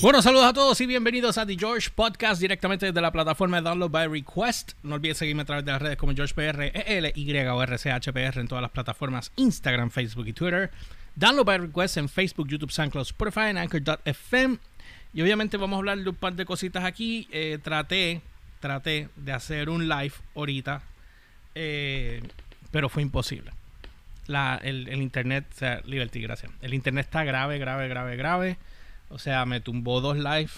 Bueno, saludos a todos y bienvenidos a The George Podcast directamente desde la plataforma de Download by Request. No olviden seguirme a través de las redes como GeorgePR, ELY o RCHPR en todas las plataformas Instagram, Facebook y Twitter. Download by Request en Facebook, YouTube, SoundCloud, Spotify en Anchor.fm. Y obviamente vamos a hablar de un par de cositas aquí. Eh, traté, traté de hacer un live ahorita, eh, pero fue imposible. La, el, el internet, o sea, Liberty, gracias. El internet está grave, grave, grave, grave. O sea, me tumbó dos live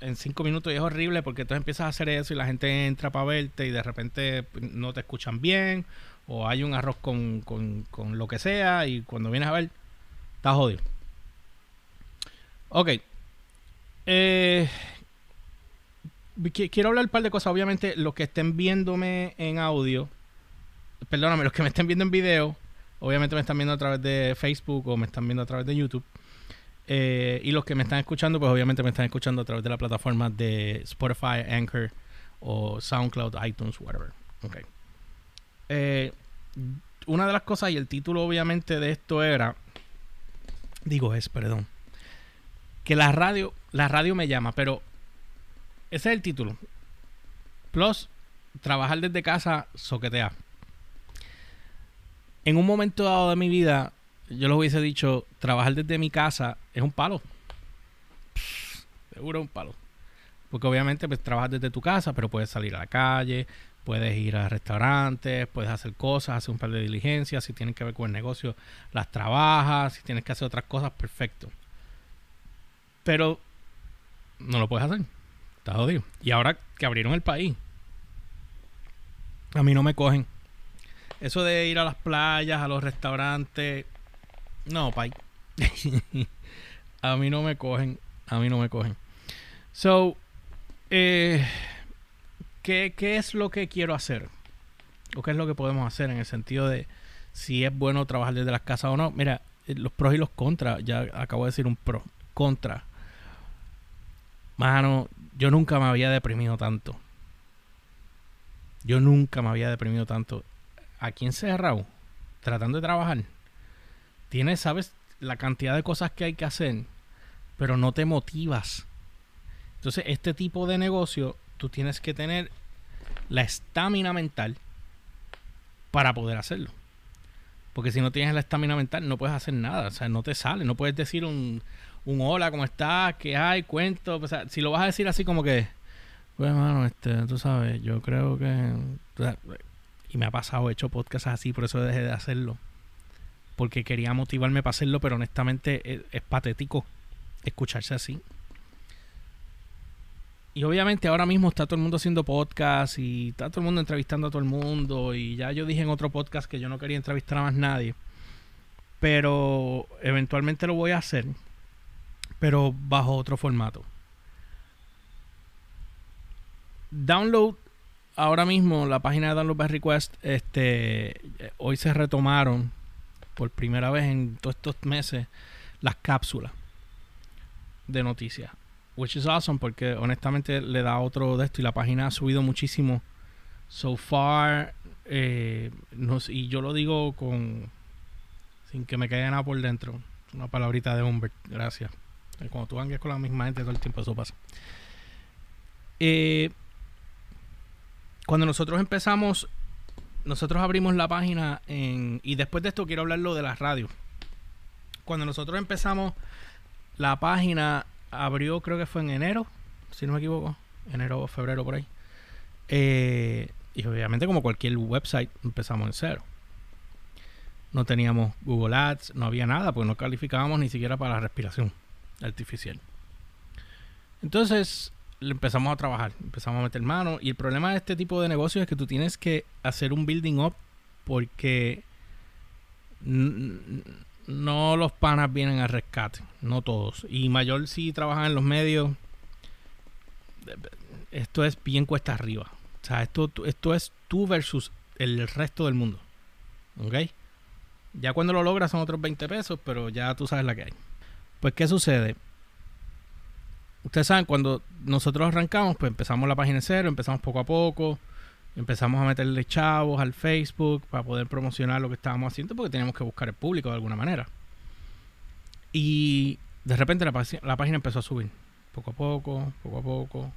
en cinco minutos y es horrible porque entonces empiezas a hacer eso y la gente entra para verte y de repente no te escuchan bien o hay un arroz con, con, con lo que sea y cuando vienes a ver, estás jodido. Ok. Eh, quiero hablar un par de cosas. Obviamente, los que estén viéndome en audio, perdóname, los que me estén viendo en video, obviamente me están viendo a través de Facebook o me están viendo a través de YouTube. Eh, y los que me están escuchando, pues obviamente me están escuchando a través de la plataforma de Spotify, Anchor o SoundCloud, iTunes, whatever. Okay. Eh, una de las cosas, y el título obviamente de esto era, digo es, perdón, que la radio, la radio me llama, pero ese es el título. Plus, trabajar desde casa, soquetea. En un momento dado de mi vida, yo les hubiese dicho, trabajar desde mi casa es un palo. seguro es un palo. Porque obviamente pues trabajas desde tu casa, pero puedes salir a la calle, puedes ir a restaurantes, puedes hacer cosas, hacer un par de diligencias, si tienen que ver con el negocio, las trabajas, si tienes que hacer otras cosas, perfecto. Pero no lo puedes hacer. Está jodido. Y ahora que abrieron el país, a mí no me cogen. Eso de ir a las playas, a los restaurantes, no, pay. a mí no me cogen. A mí no me cogen. So, eh, ¿qué, ¿qué es lo que quiero hacer? ¿O qué es lo que podemos hacer en el sentido de si es bueno trabajar desde las casas o no? Mira, eh, los pros y los contras. Ya acabo de decir un pro. Contra. Mano, yo nunca me había deprimido tanto. Yo nunca me había deprimido tanto. Aquí encerrado, tratando de trabajar tienes, sabes, la cantidad de cosas que hay que hacer, pero no te motivas. Entonces, este tipo de negocio, tú tienes que tener la estamina mental para poder hacerlo. Porque si no tienes la estamina mental, no puedes hacer nada. O sea, no te sale. No puedes decir un, un hola, ¿cómo estás? ¿Qué hay? Cuento. O sea, si lo vas a decir así como que, pues, hermano, este, tú sabes, yo creo que. Y me ha pasado, he hecho podcasts así, por eso dejé de hacerlo porque quería motivarme para hacerlo, pero honestamente es, patético escucharse así. Y obviamente ahora mismo está todo el mundo haciendo podcast y está todo el mundo entrevistando a todo el mundo. Y ya yo dije en otro podcast que yo no quería entrevistar a más nadie. Pero eventualmente lo voy a hacer. Pero bajo otro formato. Download ahora mismo la página de Download by Request. Este hoy se retomaron por primera vez en todos estos meses las cápsulas de noticias. Which is awesome porque honestamente le da otro de esto y la página ha subido muchísimo so far. Eh, y yo lo digo con sin que me quede nada por dentro. Una palabrita de Humbert, gracias. Cuando tú angues con la misma gente todo el tiempo eso pasa. Eh, cuando nosotros empezamos nosotros abrimos la página en, y después de esto quiero hablarlo de las radios. Cuando nosotros empezamos, la página abrió, creo que fue en enero, si no me equivoco, enero o febrero por ahí. Eh, y obviamente como cualquier website empezamos en cero. No teníamos Google Ads, no había nada, porque no calificábamos ni siquiera para la respiración artificial. Entonces, empezamos a trabajar, empezamos a meter mano. Y el problema de este tipo de negocios es que tú tienes que hacer un building up porque no los panas vienen al rescate, no todos. Y mayor si trabajan en los medios, esto es bien cuesta arriba. O sea, esto, esto es tú versus el resto del mundo. ¿Ok? Ya cuando lo logras son otros 20 pesos, pero ya tú sabes la que hay. Pues, ¿qué sucede? Ustedes saben, cuando nosotros arrancamos, pues empezamos la página cero, empezamos poco a poco, empezamos a meterle chavos al Facebook para poder promocionar lo que estábamos haciendo porque teníamos que buscar el público de alguna manera. Y de repente la, página empezó a subir poco a poco, poco a poco.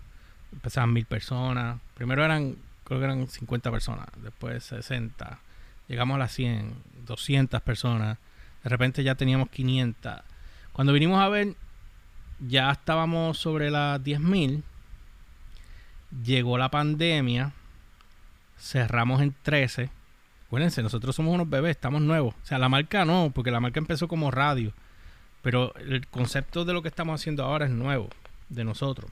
Empezaban mil personas. Primero eran, creo que eran 50 personas, después 60. Llegamos a las 100, 200 personas. De repente ya teníamos 500. Cuando vinimos a ver, ya estábamos sobre las 10.000. Llegó la pandemia. Cerramos en 13. Acuérdense, nosotros somos unos bebés, estamos nuevos. O sea, la marca no, porque la marca empezó como radio. Pero el concepto de lo que estamos haciendo ahora es nuevo, de nosotros.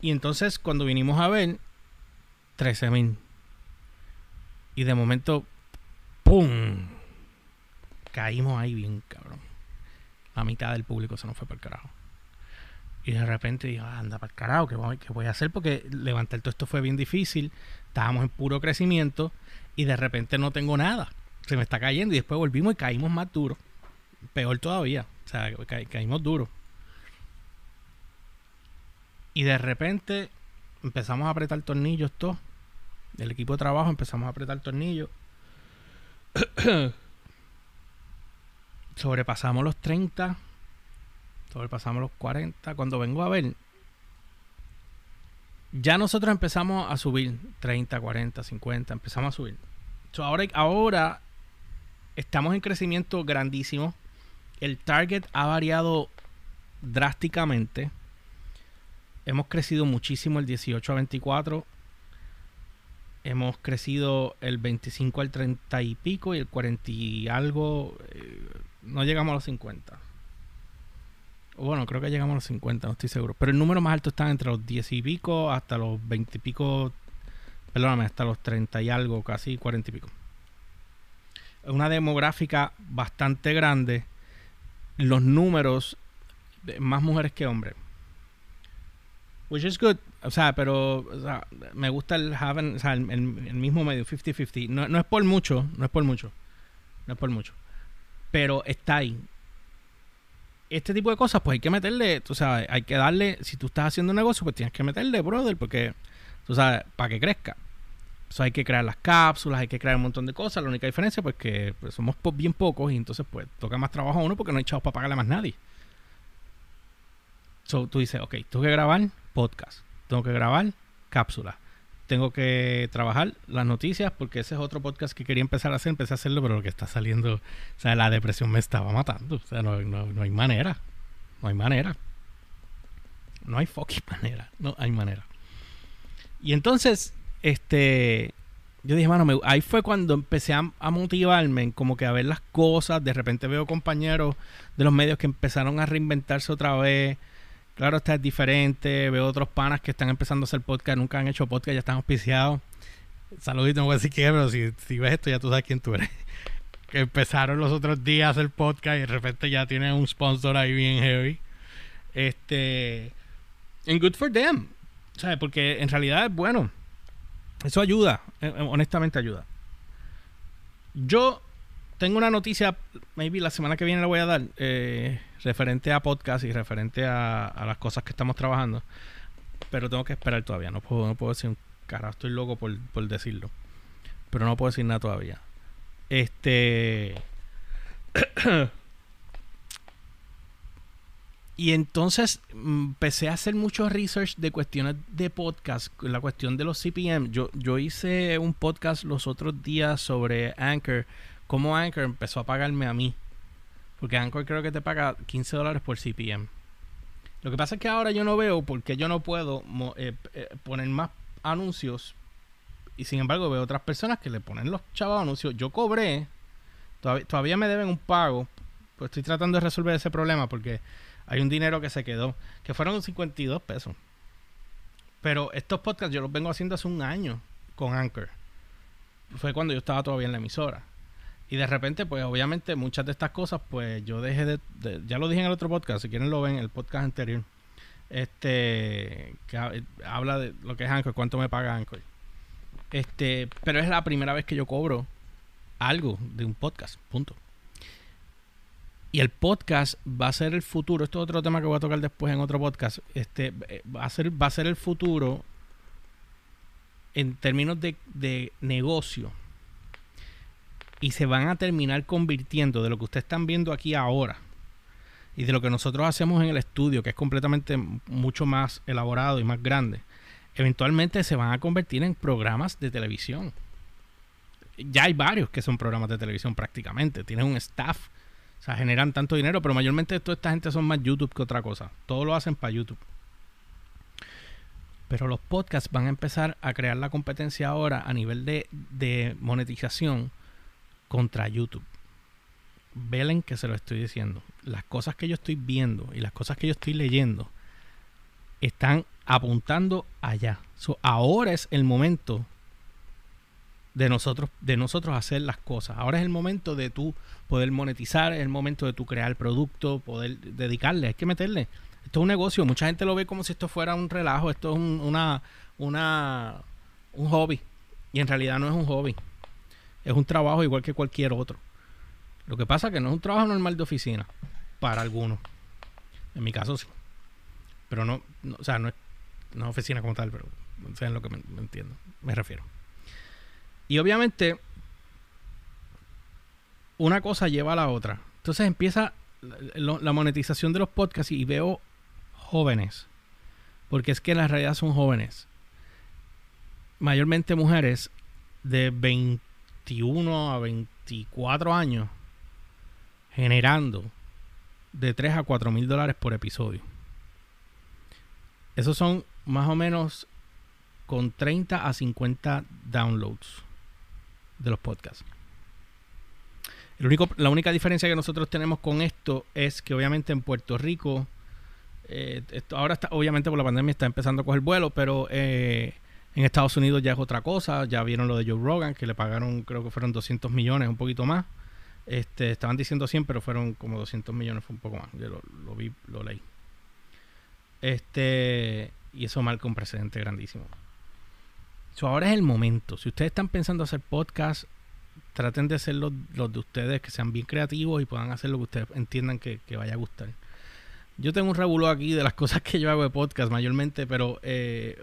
Y entonces cuando vinimos a ver, 13.000. Y de momento, ¡pum! Caímos ahí bien, cabrón. La mitad del público se nos fue para el carajo. Y de repente dije, ah, anda para el carajo, ¿qué voy, ¿qué voy a hacer? Porque levantar todo esto fue bien difícil. Estábamos en puro crecimiento y de repente no tengo nada. Se me está cayendo y después volvimos y caímos más duro. Peor todavía. O sea, caímos duro. Y de repente empezamos a apretar tornillos todos. El equipo de trabajo empezamos a apretar tornillos. sobrepasamos los 30, sobrepasamos los 40. Cuando vengo a ver, ya nosotros empezamos a subir 30, 40, 50, empezamos a subir. ahora, ahora estamos en crecimiento grandísimo. El target ha variado drásticamente. Hemos crecido muchísimo el 18 a 24 hemos crecido el 25 al 30 y pico y el 40 y algo, eh, no llegamos a los 50. Bueno, creo que llegamos a los 50, no estoy seguro. Pero el número más alto está entre los 10 y pico hasta los 20 y pico, perdóname, hasta los 30 y algo, casi 40 y pico. Es una demográfica bastante grande. Los números, más mujeres que hombres. Which is good. O sea, pero me gusta el having, o sea, el, mismo medio, 50-50. No, no es por mucho, no es por mucho. No es por mucho. Pero está ahí. Este tipo de cosas, pues hay que meterle, tú sabes, hay que darle, si tú estás haciendo un negocio, pues tienes que meterle, brother, porque, tú sabes, para que crezca. Eso hay que crear las cápsulas, hay que crear un montón de cosas. La única diferencia, pues que pues, somos bien pocos y entonces, pues, toca más trabajo a uno porque no hay chavos para pagarle a más nadie. So, tú dices, ok, tengo que grabar podcast, tengo que grabar cápsulas, tengo que trabajar las noticias porque ese es otro podcast que quería empezar a hacer, empecé a hacerlo, pero lo que está saliendo, o sea, la depresión me estaba matando, o sea, no, no hay manera, no hay manera, no hay fucking manera, no hay manera. Y entonces, este, yo dije, mano, ahí fue cuando empecé a, a, motivarme, como que a ver las cosas. De repente veo compañeros de los medios que empezaron a reinventarse otra vez, Claro, está es diferente. Veo otros panas que están empezando a hacer podcast, nunca han hecho podcast, ya están auspiciados. Saludito, no voy a decir qué, pero si, si ves esto ya tú sabes quién tú eres. que empezaron los otros días a hacer podcast y de repente ya tienen un sponsor ahí bien heavy. Este. And good for them. ¿Sabes? Porque en realidad es bueno. Eso ayuda. Eh, eh, honestamente ayuda. Yo tengo una noticia, maybe la semana que viene la voy a dar, eh, referente a podcast y referente a, las cosas que estamos trabajando. Pero tengo que esperar todavía. No puedo, no puedo decir un carajo, estoy loco por, decirlo. Pero no puedo decir nada todavía. Este. y entonces mm, empecé a hacer mucho research de cuestiones de podcast, la cuestión de los CPM. Yo, yo hice un podcast los otros días sobre Anchor cómo Anchor empezó a pagarme a mí. Porque Anchor creo que te paga 15 dólares por CPM. Lo que pasa es que ahora yo no veo porque yo no puedo eh, eh, poner más anuncios. Y sin embargo veo otras personas que le ponen los chavos anuncios. Yo cobré. Todavía, todavía me deben un pago. Pues estoy tratando de resolver ese problema porque hay un dinero que se quedó. Que fueron 52 pesos. Pero estos podcasts yo los vengo haciendo hace un año con Anchor. Fue cuando yo estaba todavía en la emisora. Y de repente, pues obviamente muchas de estas cosas, pues yo dejé de, ya lo dije en el otro podcast, si quieren lo ven, el podcast anterior, este, que habla de lo que es Anchor, cuánto me paga Anchor. Este, pero es la primera vez que yo cobro algo de un podcast, punto. Y el podcast va a ser el futuro. Esto es otro tema que voy a tocar después en otro podcast. Este va a ser, va a ser el futuro en términos de, de negocio y se van a terminar convirtiendo de lo que ustedes están viendo aquí ahora y de lo que nosotros hacemos en el estudio, que es completamente mucho más elaborado y más grande, eventualmente se van a convertir en programas de televisión. Ya hay varios que son programas de televisión prácticamente. Tienen un staff, o sea, generan tanto dinero, pero mayormente toda esta gente son más YouTube que otra cosa. Todo lo hacen para YouTube. Pero los podcasts van a empezar a crear la competencia ahora a nivel de, de monetización contra YouTube. Velen que se lo estoy diciendo. Las cosas que yo estoy viendo y las cosas que yo estoy leyendo están apuntando allá. ahora es el momento de nosotros, de nosotros hacer las cosas. Ahora es el momento de tú poder monetizar, es el momento de tú crear producto, poder dedicarle, hay que meterle. Esto es un negocio, mucha gente lo ve como si esto fuera un relajo, esto es un, una, una, un hobby. Y en realidad no es un hobby. Es un trabajo igual que cualquier otro. Lo que pasa es que no es un trabajo normal de oficina, para algunos. En mi caso sí. Pero no, o sea, no es, no oficina como tal, pero no sé en lo que me, entiendo, me refiero. Y obviamente, una cosa lleva a la otra. Entonces empieza la, monetización de los podcasts y veo jóvenes, porque es que en la realidad son jóvenes, mayormente mujeres de 21 a 24 años, generando de 3 a 4 mil dólares por episodio. Esos son más o menos con 30 a 50 downloads de los podcasts. El único, la única diferencia que nosotros tenemos con esto es que obviamente en Puerto Rico, eh, ahora está, obviamente por la pandemia está empezando a coger vuelo, pero eh, en Estados Unidos ya es otra cosa. Ya vieron lo de Joe Rogan, que le pagaron, creo que fueron 200 millones, un poquito más. Este, estaban diciendo 100, pero fueron como 200 millones, fue un poco más. Yo lo, vi, lo leí. Este, y eso marca un precedente grandísimo. ahora es el momento. Si ustedes están pensando hacer podcast, traten de ser los, de ustedes que sean bien creativos y puedan hacer lo que ustedes entiendan que, vaya a gustar. Yo tengo un revuelo aquí de las cosas que yo hago de podcast mayormente, pero eh,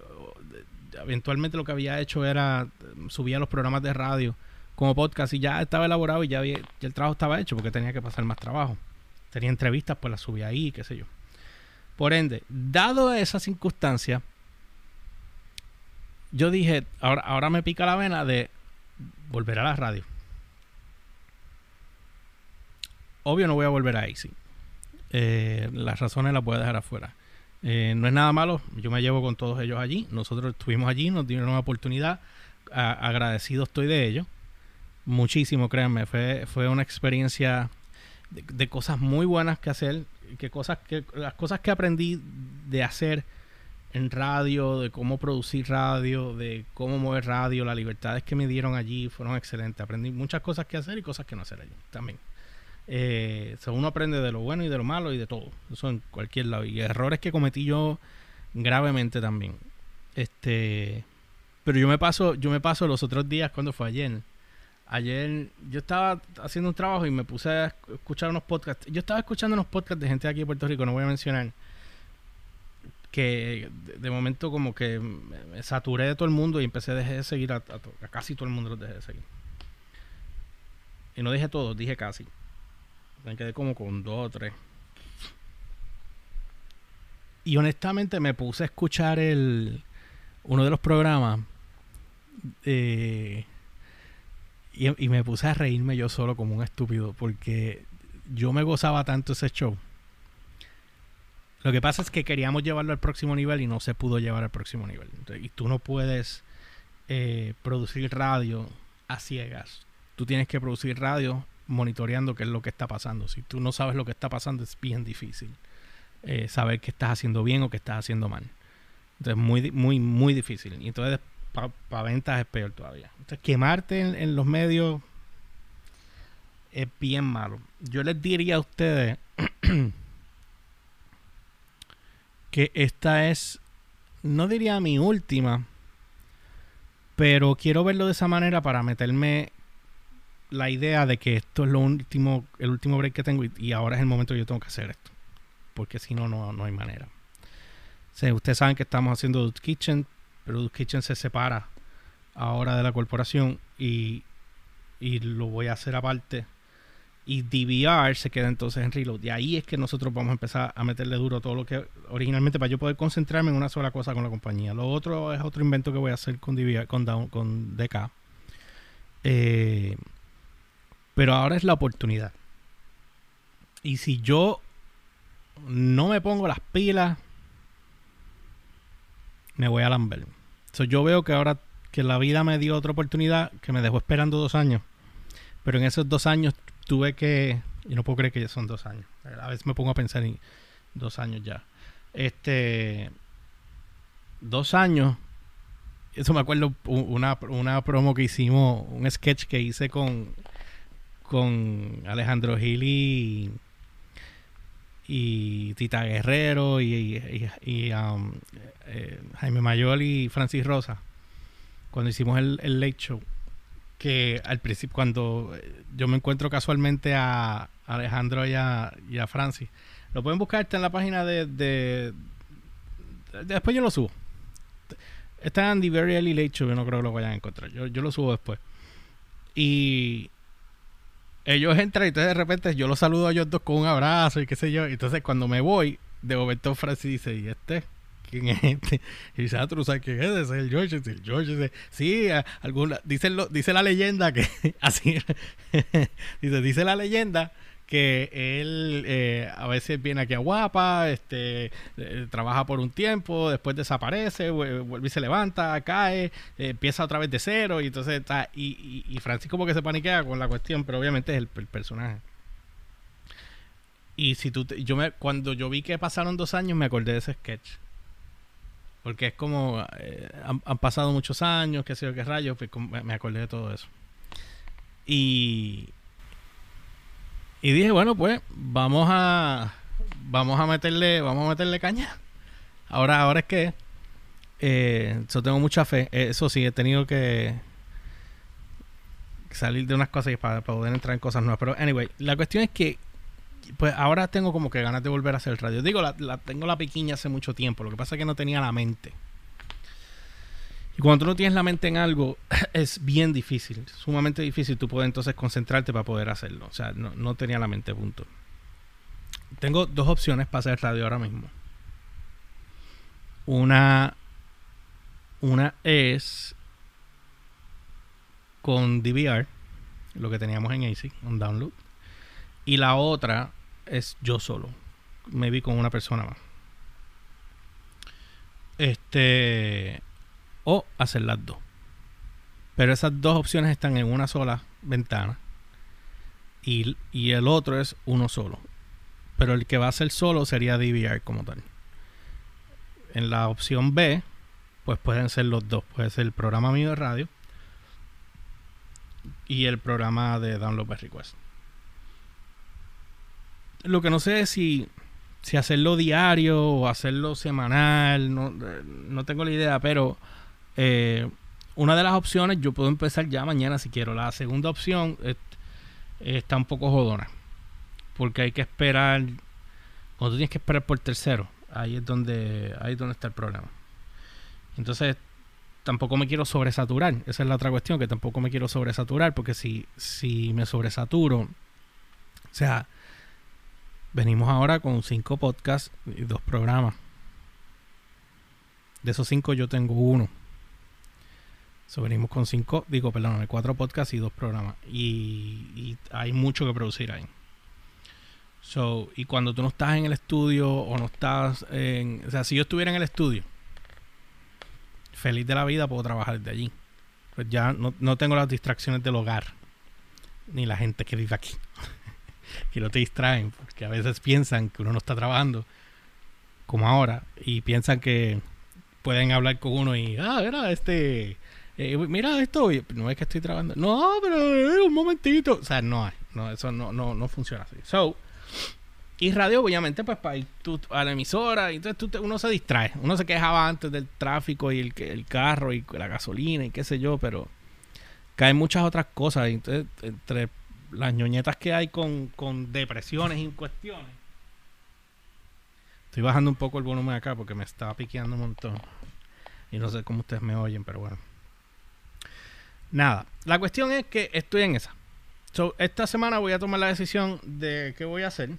eventualmente lo que había hecho era subir los programas de radio como podcast y ya estaba elaborado y ya, había, el trabajo estaba hecho porque tenía que pasar más trabajo. Tenía entrevistas, pues las subí ahí, qué sé yo. Por ende, dado esa circunstancia, yo dije, ahora, ahora me pica la vena de volver a la radio. Obvio no voy a volver a AC. Eh, las razones las voy a dejar afuera. Eh, no es nada malo, yo me llevo con todos ellos allí. Nosotros estuvimos allí, nos dieron una oportunidad. agradecido estoy de ellos muchísimo, créanme. Fue, fue una experiencia de, cosas muy buenas que hacer. Que cosas que, las cosas que aprendí de hacer en radio, de cómo producir radio, de cómo mover radio, las libertades que me dieron allí fueron excelentes. Aprendí muchas cosas que hacer y cosas que no hacer allí también. Eh, uno aprende de lo bueno y de lo malo y de todo. Eso en cualquier lado. Y errores que cometí yo gravemente también. Este, pero yo me paso, yo me paso los otros días cuando fue ayer Ayer yo estaba haciendo un trabajo y me puse a escuchar unos podcasts. Yo estaba escuchando unos podcasts de gente de aquí de Puerto Rico, no voy a mencionar. Que de, momento como que me saturé de todo el mundo y empecé a dejar de seguir a, casi todo el mundo los dejé de seguir. Y no dije todos, dije casi. Me quedé como con dos o tres. Y honestamente me puse a escuchar el uno de los programas. Eh, y, me puse a reírme yo solo como un estúpido porque yo me gozaba tanto ese show. Lo que pasa es que queríamos llevarlo al próximo nivel y no se pudo llevar al próximo nivel. y tú no puedes eh, producir radio a ciegas. Tú tienes que producir radio monitoreando qué es lo que está pasando. Si tú no sabes lo que está pasando, es bien difícil eh, saber qué estás haciendo bien o qué estás haciendo mal. Entonces, muy, muy, muy difícil. Y entonces para ventas es peor todavía. Entonces, quemarte en, los medios es bien malo. Yo les diría a ustedes que esta es, no diría mi última, pero quiero verlo de esa manera para meterme la idea de que esto es lo último, el último break que tengo y, ahora es el momento que yo tengo que hacer esto. Porque si no, no, hay manera. ustedes saben que estamos haciendo Dude Kitchen, pero Kitchen se separa ahora de la corporación y, lo voy a hacer aparte. y DVR se queda entonces en Reload. Y ahí es que nosotros vamos a empezar a meterle duro todo lo que originalmente para yo poder concentrarme en una sola cosa con la compañía. Lo otro es otro invento que voy a hacer con DVR, con, con DK. Eh, pero ahora es la oportunidad. Y si yo no me pongo las pilas, me voy a lamber. So, yo veo que ahora que la vida me dio otra oportunidad, que me dejó esperando dos años. Pero en esos dos años tuve que. Y no puedo creer que ya son dos años. A veces me pongo a pensar en dos años ya. Este. Dos años. Eso me acuerdo una, una promo que hicimos, un sketch que hice con, con Alejandro Gil y, y Tita Guerrero y, um, eh, Jaime Mayol y Francis Rosa cuando hicimos el, el late show que al principio, cuando eh, yo me encuentro casualmente a Alejandro y a, Francis, lo pueden buscar, está en la página de, de, Después yo lo subo. Está en The Very Early Late Show, yo no creo que lo vayan a encontrar. Yo, yo lo subo después. Y ellos entran y entonces de repente yo los saludo a ellos dos con un abrazo y qué sé yo. Entonces cuando me voy, de momento Francis dice, ¿y este? quién es este. Y dice, ah, tú sabes quién es, es el George. El George dice, sí, alguna, dice, lo, dice la leyenda que, así, dice, dice la leyenda que él eh, a veces viene aquí a Guapa, este, eh, trabaja por un tiempo, después desaparece, vuelve y se levanta, cae, eh, empieza otra vez de cero, y entonces está, y, y, Francis como que se paniquea con la cuestión, pero obviamente es el, personaje. Y si tú, yo me, cuando yo vi que pasaron dos años, me acordé de ese sketch. Porque es como, eh, han, pasado muchos años, qué sé yo, qué rayos, pues, me acordé de todo eso. Y, y dije, bueno, pues vamos a, vamos a meterle, vamos a meterle caña. Ahora, ahora es que, eh, yo tengo mucha fe. Eso sí, he tenido que salir de unas cosas para, poder entrar en cosas nuevas. Pero, anyway, la cuestión es que pues ahora tengo como que ganas de volver a hacer radio. Digo, la, tengo la pequeña hace mucho tiempo. Lo que pasa es que no tenía la mente. Y cuando tú no tienes la mente en algo, es bien difícil, sumamente difícil. Tú puedes entonces concentrarte para poder hacerlo. O sea, no, tenía la mente, punto. Tengo dos opciones para hacer radio ahora mismo. Una, una es con DVR, lo que teníamos en AC, un download. Y la otra es yo solo. Me vi con una persona más. Este. O hacer las dos. Pero esas dos opciones están en una sola ventana. Y, y el otro es uno solo. Pero el que va a ser solo sería DVR como tal. En la opción B, pues pueden ser los dos. Puede ser el programa mío de radio y el programa de Download by Request. Lo que no sé es si, si hacerlo diario o hacerlo semanal, no, no tengo la idea, pero eh, una de las opciones yo puedo empezar ya mañana si quiero. La segunda opción está un poco jodona, porque hay que esperar, cuando tienes que esperar por tercero, ahí es donde, ahí es donde está el problema. Entonces, tampoco me quiero sobresaturar. Esa es la otra cuestión, que tampoco me quiero sobresaturar, porque si, si me sobresaturo, o sea, Venimos ahora con cinco podcasts y dos programas. De esos cinco yo tengo uno. So, venimos con cinco, digo, perdón, cuatro podcasts y dos programas. Y, hay mucho que producir ahí. So, y cuando tú no estás en el estudio o no estás en... O sea, si yo estuviera en el estudio, feliz de la vida, puedo trabajar desde allí. Pues ya no, no tengo las distracciones del hogar. Ni la gente que vive aquí. que no te distraen, porque a veces piensan que uno no está trabajando, como ahora, y piensan que pueden hablar con uno y, ah, mira, este, eh, mira esto, no es que estoy trabajando, no, pero eh, un momentito, o sea, no hay, no, eso no, no, no funciona así. So, y radio, obviamente, pues para ir tú a la emisora, y entonces tú uno se distrae. Uno se quejaba antes del tráfico y el, el carro y la gasolina y qué sé yo, pero caen muchas otras cosas. Entonces, entre las ñoñetas que hay con, con depresiones y cuestiones. Estoy bajando un poco el volumen acá porque me estaba piqueando un montón. Y no sé cómo ustedes me oyen, pero bueno. Nada, la cuestión es que estoy en esa. So, esta semana voy a tomar la decisión de qué voy a hacer.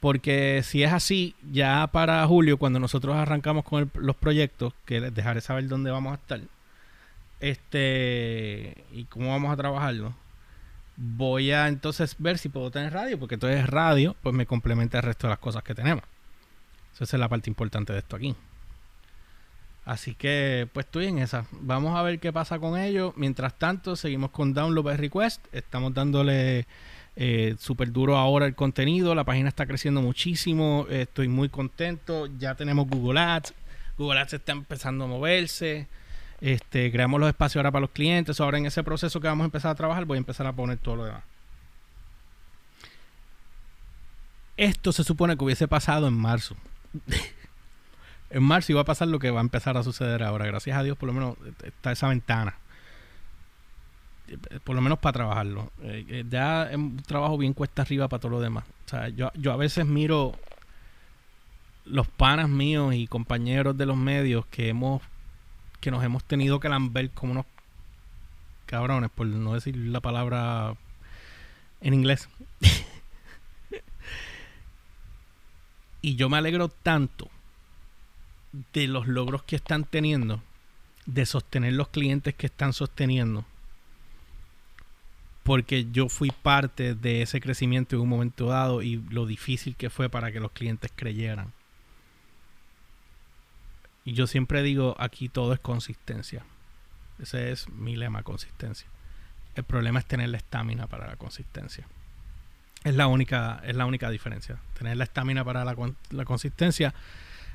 Porque si es así, ya para julio, cuando nosotros arrancamos con los proyectos, que les dejaré saber dónde vamos a estar, este, y cómo vamos a trabajarlo, voy a entonces ver si puedo tener radio, porque entonces radio, pues me complementa el resto de las cosas que tenemos. esa es la parte importante de esto aquí. Así que pues estoy en esa. Vamos a ver qué pasa con ello. Mientras tanto, seguimos con Download by Request. Estamos dándole eh, súper duro ahora el contenido. La página está creciendo muchísimo. estoy muy contento. Ya tenemos Google Ads. Google Ads está empezando a moverse. Este, creamos los espacios ahora para los clientes. Ahora en ese proceso que vamos a empezar a trabajar, voy a empezar a poner todo lo demás. Esto se supone que hubiese pasado en marzo. en marzo iba a pasar lo que va a empezar a suceder ahora. Gracias a Dios, por lo menos está esa ventana. Por lo menos para trabajarlo. Eh, eh, ya es un trabajo bien cuesta arriba para todo lo demás. O sea, yo, yo a veces miro los panas míos y compañeros de los medios que hemos que nos hemos tenido que lamber como unos cabrones, por no decir la palabra en inglés. y yo me alegro tanto de los logros que están teniendo, de sostener los clientes que están sosteniendo. Porque yo fui parte de ese crecimiento en un momento dado y lo difícil que fue para que los clientes creyeran. Y yo siempre digo, aquí todo es consistencia. Ese es mi lema, consistencia. El problema es tener la estamina para la consistencia. Es la única, es la única diferencia. Tener la estamina para la, la consistencia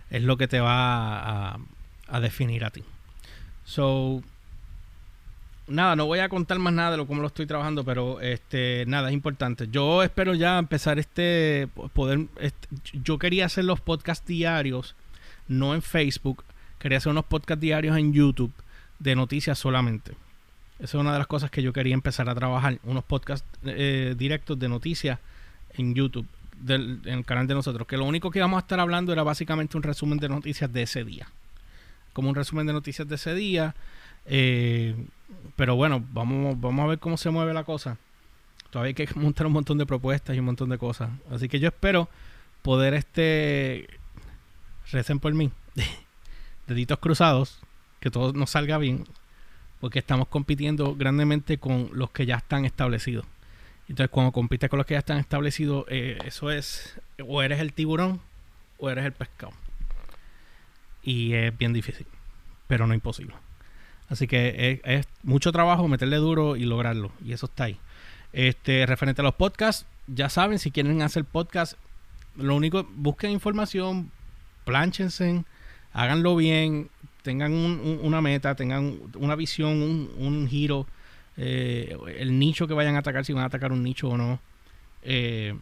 es lo que te va a, definir a ti. So, nada, no voy a contar más nada de lo cómo lo estoy trabajando, pero este, nada, es importante. Yo espero ya empezar este poder. Yo quería hacer los podcasts diarios, no en Facebook. Quería hacer unos podcasts diarios en YouTube de noticias solamente. Esa es una de las cosas que yo quería empezar a trabajar. Unos podcasts eh, directos de noticias en YouTube del, en el canal de nosotros, que lo único que íbamos a estar hablando era básicamente un resumen de noticias de ese día. Como un resumen de noticias de ese día. Eh, pero bueno, vamos, vamos a ver cómo se mueve la cosa. Todavía hay que montar un montón de propuestas y un montón de cosas. Así que yo espero poder este recen por mí. Deditos cruzados. Que todo nos salga bien. Porque estamos compitiendo grandemente con los que ya están establecidos. Entonces, cuando compites con los que ya están establecidos, eh, eso es o eres el tiburón o eres el pescado. Y es bien difícil, pero no imposible. Así que es, mucho trabajo meterle duro y lograrlo. Y eso está ahí. Este, referente a los podcasts, ya saben, si quieren hacer podcast, lo único, busquen información, planchense, háganlo bien, tengan una meta, tengan una visión, un, un giro eh, el nicho que vayan a atacar, si van a atacar un nicho o no, eh,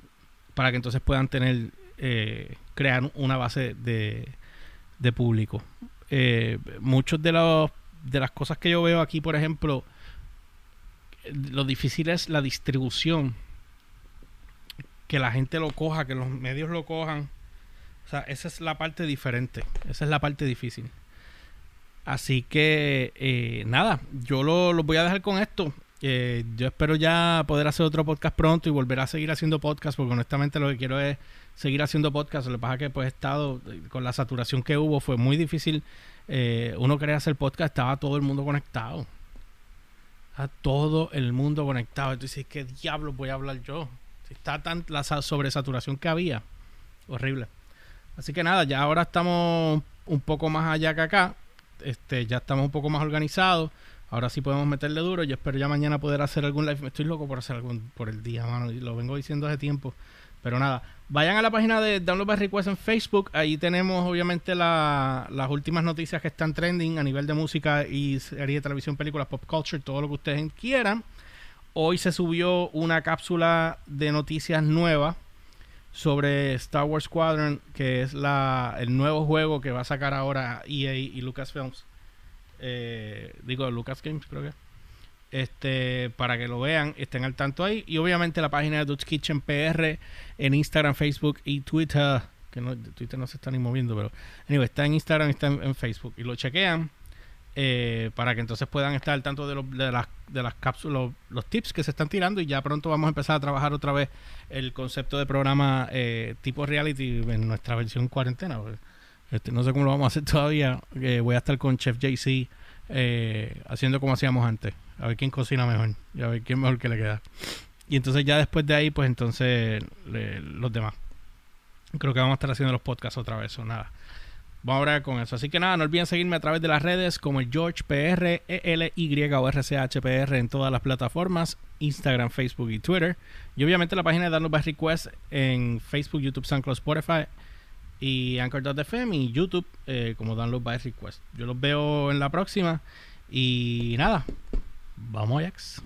para que entonces puedan tener, eh, crear una base de, de público. muchos de los de las cosas que yo veo aquí, por ejemplo, lo difícil es la distribución. Que la gente lo coja, que los medios lo cojan. O sea, esa es la parte diferente. Esa es la parte difícil. Así que eh, nada, yo lo, voy a dejar con esto. Eh, yo espero ya poder hacer otro podcast pronto y volver a seguir haciendo podcast, porque honestamente lo que quiero es seguir haciendo podcast. Lo que pasa es que pues he estado eh, con la saturación que hubo, fue muy difícil. uno quería hacer podcast, estaba todo el mundo conectado. A todo el mundo conectado. Entonces, ¿qué diablos voy a hablar yo? Está tan la sobresaturación que había. Horrible. Así que nada, ya ahora estamos un poco más allá que acá este, ya estamos un poco más organizados. Ahora sí podemos meterle duro. Yo espero ya mañana poder hacer algún live. Estoy loco por hacer algún por el día, mano. Lo vengo diciendo hace tiempo. Pero nada, vayan a la página de Download by Request en Facebook. Ahí tenemos obviamente las últimas noticias que están trending a nivel de música y serie de televisión, películas, pop culture, todo lo que ustedes quieran. Hoy se subió una cápsula de noticias nueva sobre Star Wars Squadron, que es la, el nuevo juego que va a sacar ahora EA y Lucasfilms. Eh, digo, Lucas Games, creo que. Este, para que lo vean, estén al tanto ahí. Y obviamente la página de Dutch Kitchen PR en Instagram, Facebook y Twitter. Que no, Twitter no se está ni moviendo, pero anyway, está en Instagram está en, Facebook. Y lo chequean. Eh, para que entonces puedan estar al tanto de, de las, de las cápsulas, los, tips que se están tirando y ya pronto vamos a empezar a trabajar otra vez el concepto de programa eh, tipo reality en nuestra versión cuarentena. Este, no sé cómo lo vamos a hacer todavía. voy a estar con Chef JC eh, haciendo como hacíamos antes. A ver quién cocina mejor y a ver quién mejor que le queda. Y entonces ya después de ahí, pues entonces los demás. Creo que vamos a estar haciendo los podcasts otra vez o nada. Vamos a hablar con eso. Así que nada, no olviden seguirme a través de las redes como el George PR, o RCHPR en todas las plataformas, Instagram, Facebook y Twitter. Y obviamente la página de Download by Request en Facebook, YouTube, SoundCloud, Spotify y Anchor.fm y YouTube eh, como Download by Request. Yo los veo en la próxima y nada, vamos Ajax.